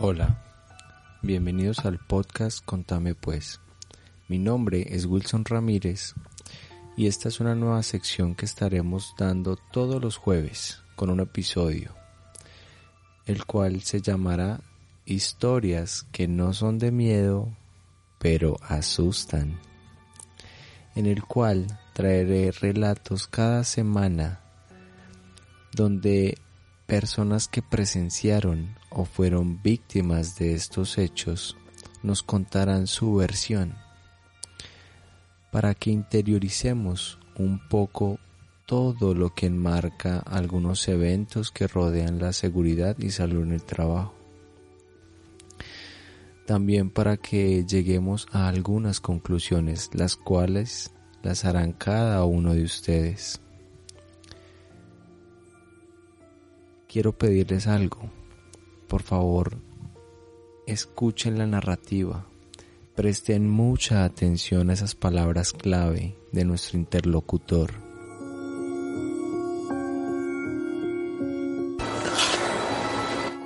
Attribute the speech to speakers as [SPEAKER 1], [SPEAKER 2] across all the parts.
[SPEAKER 1] Hola, bienvenidos al podcast Contame pues. Mi nombre es Wilson Ramírez y esta es una nueva sección que estaremos dando todos los jueves con un episodio, el cual se llamará Historias que no son de miedo, pero asustan, en el cual traeré relatos cada semana donde personas que presenciaron o fueron víctimas de estos hechos nos contarán su versión para que interioricemos un poco todo lo que enmarca algunos eventos que rodean la seguridad y salud en el trabajo. También para que lleguemos a algunas conclusiones, las cuales las harán cada uno de ustedes. Quiero pedirles algo. Por favor, escuchen la narrativa Presten mucha atención a esas palabras clave de nuestro interlocutor.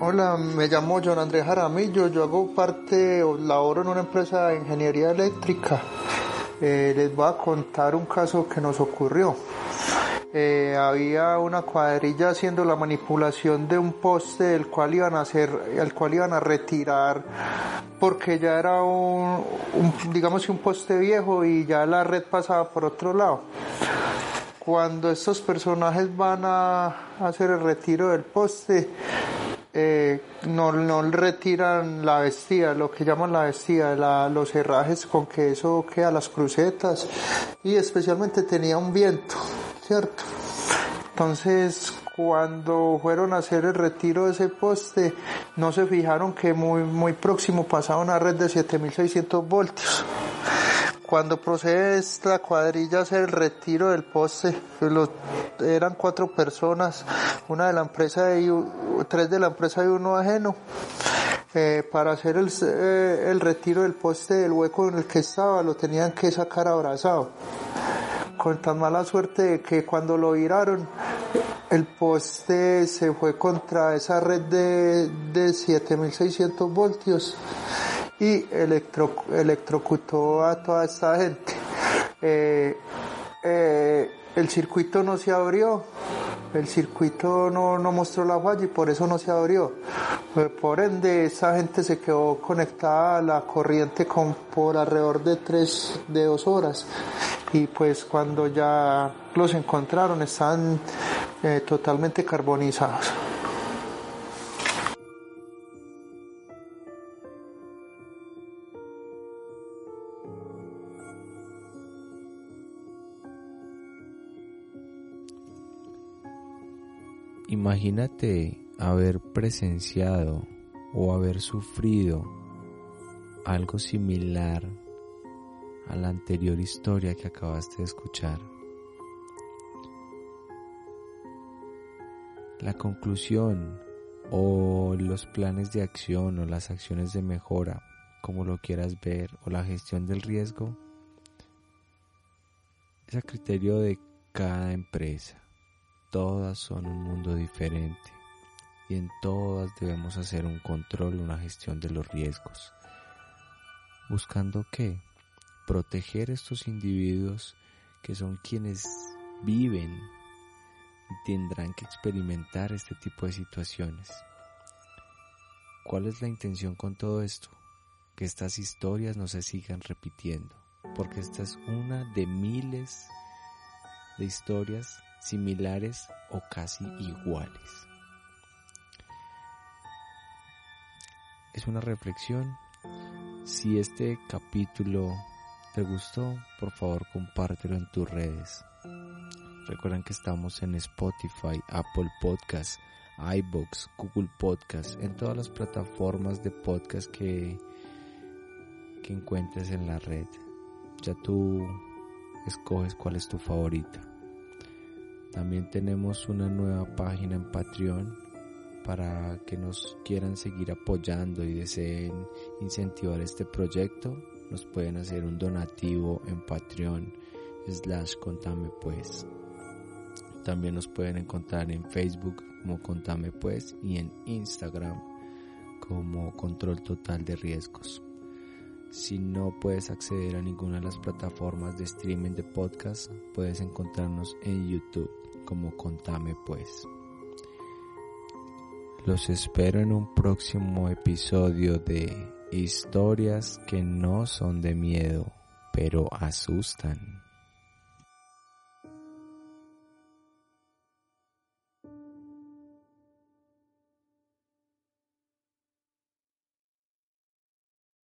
[SPEAKER 2] Hola, me llamo John Andrés Jaramillo, yo hago parte laboro en una empresa de ingeniería eléctrica. Eh, les voy a contar un caso que nos ocurrió. Eh, había una cuadrilla haciendo la manipulación de un poste del cual iban a hacer, el cual iban a retirar porque ya era un, digamos un poste viejo y ya la red pasaba por otro lado. Cuando estos personajes van a hacer el retiro del poste, eh, no, no retiran la vestida, lo que llaman la vestida, los herrajes con que eso queda, las crucetas, y especialmente tenía un viento, ¿cierto? Entonces, cuando fueron a hacer el retiro de ese poste, no se fijaron que muy, muy próximo pasaba una red de 7600 voltios. Cuando procede esta cuadrilla a hacer el retiro del poste, eran cuatro personas, una de la empresa y tres de la empresa y uno ajeno. Eh, para hacer el, eh, el retiro del poste del hueco en el que estaba, lo tenían que sacar abrazado con tan mala suerte de que cuando lo viraron, el poste se fue contra esa red de, de 7600 voltios y electro, electrocutó a toda esta gente. Eh, eh, el circuito no se abrió, el circuito no, mostró la falla y por eso no se abrió. Pues, por ende, esa gente se quedó conectada a la corriente con, por alrededor de tres, de dos horas y pues cuando ya los encontraron eh, totalmente carbonizados.
[SPEAKER 1] Imagínate haber presenciado o haber sufrido algo similar a la anterior historia que acabaste de escuchar. La conclusión o los planes de acción o las acciones de mejora, como lo quieras ver, o la gestión del riesgo, es a criterio de cada empresa. Todas son un mundo diferente y en todas debemos hacer un control, una gestión de los riesgos. ¿Buscando qué? proteger estos individuos que son quienes viven y tendrán que experimentar este tipo de situaciones. ¿Cuál es la intención con todo esto? Que estas historias no se sigan repitiendo, porque esta es una de miles de historias similares o casi iguales. Es una reflexión. Si este capítulo ¿Te gustó? Por favor compártelo en tus redes. Recuerden que estamos en Spotify, Apple Podcasts, iBox, Google Podcasts, en todas las plataformas de podcast que, que encuentres en la red. Ya tú escoges cuál es tu favorita. También tenemos una nueva página en Patreon para que nos quieran seguir apoyando y deseen incentivar este proyecto nos pueden hacer un donativo en Patreon slash contame pues. También nos pueden encontrar en Facebook como contame pues y en Instagram como Control Total de Riesgos. Si no puedes acceder a ninguna de las plataformas de streaming de podcast, puedes encontrarnos en YouTube como Contame Pues. Los espero en un próximo episodio de Historias que no son de miedo, pero asustan.